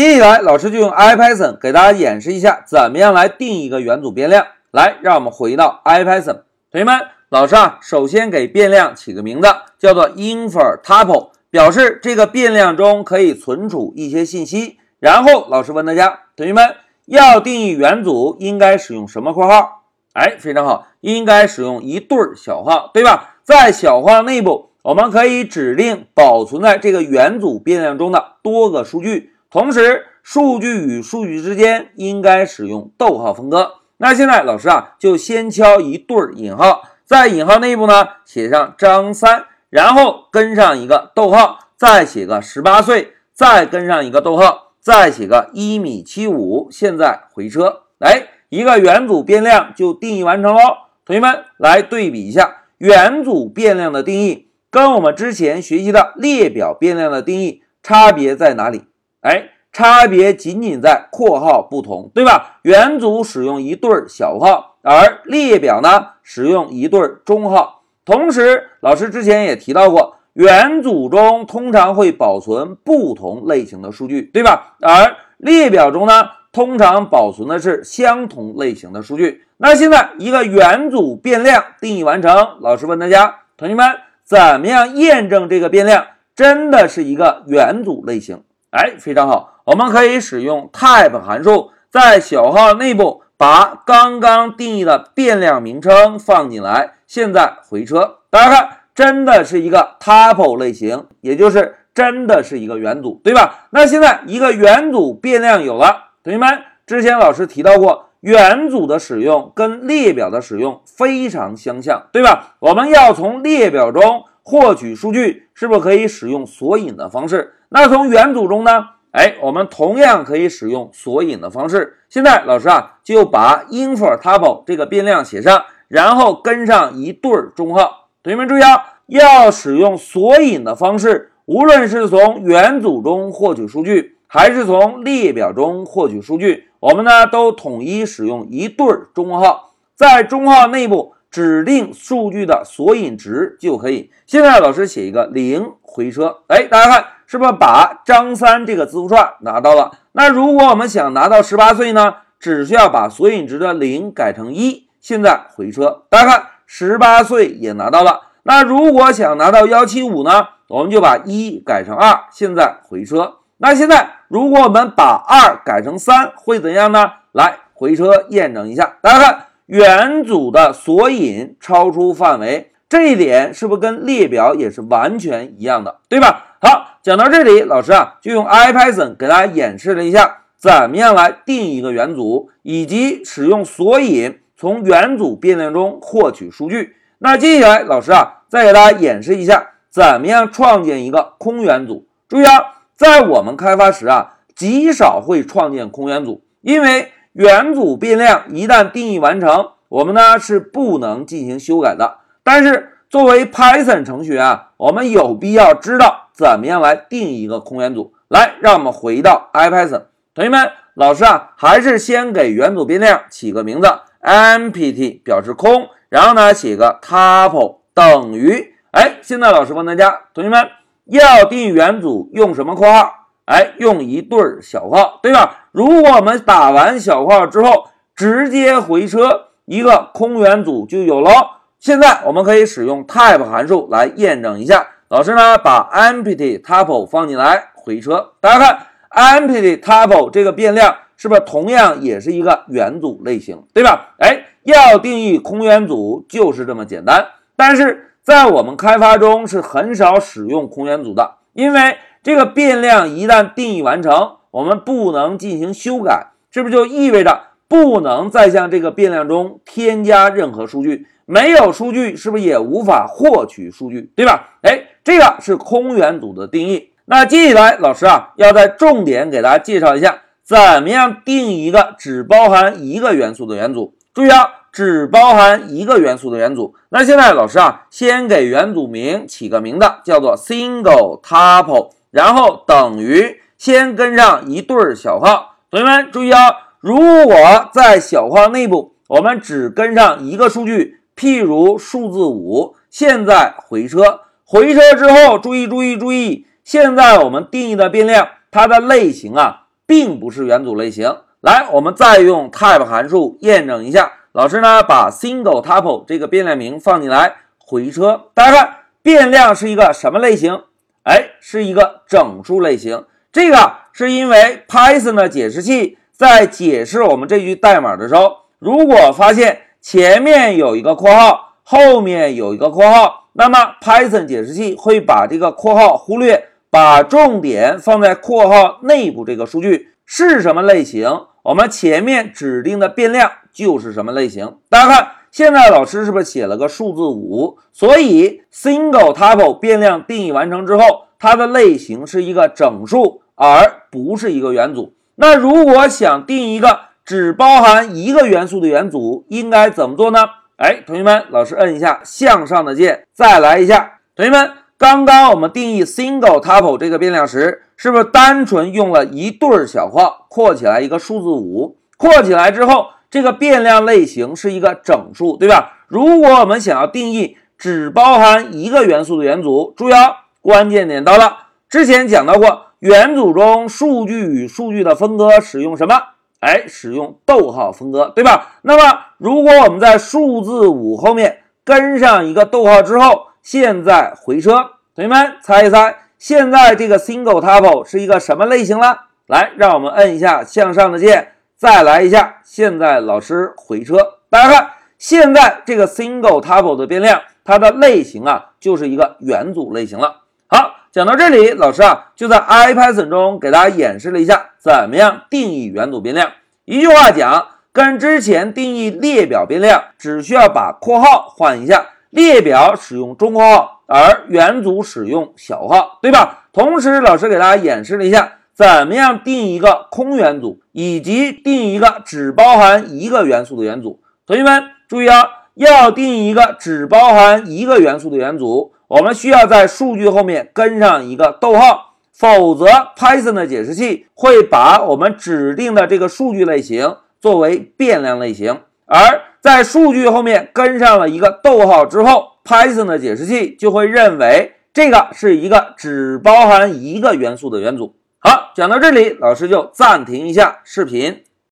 接下来，老师就用 IPython 给大家演示一下，怎么样来定一个元组变量。来，让我们回到 IPython，同学们，老师啊，首先给变量起个名字，叫做 inferTuple，表示这个变量中可以存储一些信息。然后，老师问大家，同学们要定义元组，应该使用什么括号？哎，非常好，应该使用一对小号，对吧？在小号内部，我们可以指定保存在这个元组变量中的多个数据。同时，数据与数据之间应该使用逗号分割。那现在老师啊，就先敲一对引号，在引号内部呢写上张三，然后跟上一个逗号，再写个十八岁，再跟上一个逗号，再写个一米七五。现在回车，哎，一个元组变量就定义完成喽。同学们来对比一下元组变量的定义，跟我们之前学习的列表变量的定义差别在哪里？哎，差别仅仅在括号不同，对吧？元组使用一对小号，而列表呢使用一对中号。同时，老师之前也提到过，元组中通常会保存不同类型的数据，对吧？而列表中呢，通常保存的是相同类型的数据。那现在一个元组变量定义完成，老师问大家，同学们怎么样验证这个变量真的是一个元组类型？哎，非常好，我们可以使用 type 函数，在小号内部把刚刚定义的变量名称放进来。现在回车，大家看，真的是一个 tuple 类型，也就是真的是一个元组，对吧？那现在一个元组变量有了，同学们，之前老师提到过，元组的使用跟列表的使用非常相像，对吧？我们要从列表中获取数据，是不是可以使用索引的方式？那从元组中呢？哎，我们同样可以使用索引的方式。现在老师啊，就把 inferTuple 这个变量写上，然后跟上一对儿中号。同学们注意啊，要使用索引的方式，无论是从元组中获取数据，还是从列表中获取数据，我们呢都统一使用一对儿中号，在中号内部。指定数据的索引值就可以。现在老师写一个零回车，哎，大家看是不是把张三这个字符串拿到了？那如果我们想拿到十八岁呢？只需要把索引值的零改成一。现在回车，大家看十八岁也拿到了。那如果想拿到幺七五呢？我们就把一改成二。现在回车。那现在如果我们把二改成三，会怎样呢？来回车验证一下，大家看。元组的索引超出范围，这一点是不是跟列表也是完全一样的，对吧？好，讲到这里，老师啊就用 IPython 给大家演示了一下怎么样来定一个元组，以及使用索引从元组变量中获取数据。那接下来，老师啊再给大家演示一下怎么样创建一个空元组。注意啊，在我们开发时啊，极少会创建空元组，因为。元组变量一旦定义完成，我们呢是不能进行修改的。但是作为 Python 程序员啊，我们有必要知道怎么样来定一个空元组。来，让我们回到 IPython，同学们，老师啊，还是先给元组变量起个名字，empty 表示空，然后呢写个 tuple 等于，哎，现在老师问大家，同学们要定元组用什么括号？哎，用一对小括号，对吧？如果我们打完小括号之后，直接回车，一个空元组就有了。现在我们可以使用 type 函数来验证一下。老师呢，把 empty tuple 放进来，回车。大家看，empty tuple 这个变量是不是同样也是一个元组类型，对吧？哎，要定义空元组就是这么简单。但是在我们开发中是很少使用空元组的，因为。这个变量一旦定义完成，我们不能进行修改，是不是就意味着不能再向这个变量中添加任何数据？没有数据，是不是也无法获取数据？对吧？哎，这个是空元组的定义。那接下来，老师啊，要在重点给大家介绍一下，怎么样定一个只包含一个元素的元组。注意啊，只包含一个元素的元组。那现在老师啊，先给元组名起个名字，叫做 single tuple。然后等于先跟上一对小号，同学们注意啊！如果在小号内部，我们只跟上一个数据，譬如数字五，现在回车，回车之后，注意注意注意，现在我们定义的变量，它的类型啊并不是元组类型。来，我们再用 type 函数验证一下。老师呢，把 single tuple 这个变量名放进来，回车。大家看，变量是一个什么类型？哎，是一个整数类型。这个是因为 Python 的解释器在解释我们这句代码的时候，如果发现前面有一个括号，后面有一个括号，那么 Python 解释器会把这个括号忽略，把重点放在括号内部这个数据是什么类型，我们前面指定的变量。就是什么类型？大家看，现在老师是不是写了个数字五？所以 single tuple 变量定义完成之后，它的类型是一个整数，而不是一个元组。那如果想定一个只包含一个元素的元组，应该怎么做呢？哎，同学们，老师摁一下向上的键，再来一下。同学们，刚刚我们定义 single tuple 这个变量时，是不是单纯用了一对小括括起来一个数字五？括起来之后。这个变量类型是一个整数，对吧？如果我们想要定义只包含一个元素的元组，注意啊，关键点到了。之前讲到过，元组中数据与数据的分割使用什么？哎，使用逗号分割，对吧？那么如果我们在数字五后面跟上一个逗号之后，现在回车，同学们猜一猜，现在这个 single tuple 是一个什么类型了？来，让我们摁一下向上的键。再来一下，现在老师回车，大家看，现在这个 single tuple 的变量，它的类型啊，就是一个元组类型了。讲到这里，老师啊，就在 IPython 中给大家演示了一下怎么样定义元组变量。一句话讲，跟之前定义列表变量，只需要把括号换一下，列表使用中括号，而元组使用小号，对吧？同时，老师给大家演示了一下。怎么样定一个空元组，以及定一个只包含一个元素的元组？同学们注意啊，要定一个只包含一个元素的元组，我们需要在数据后面跟上一个逗号，否则 Python 的解释器会把我们指定的这个数据类型作为变量类型。而在数据后面跟上了一个逗号之后，Python 的解释器就会认为这个是一个只包含一个元素的元组。好，讲到这里，老师就暂停一下视频。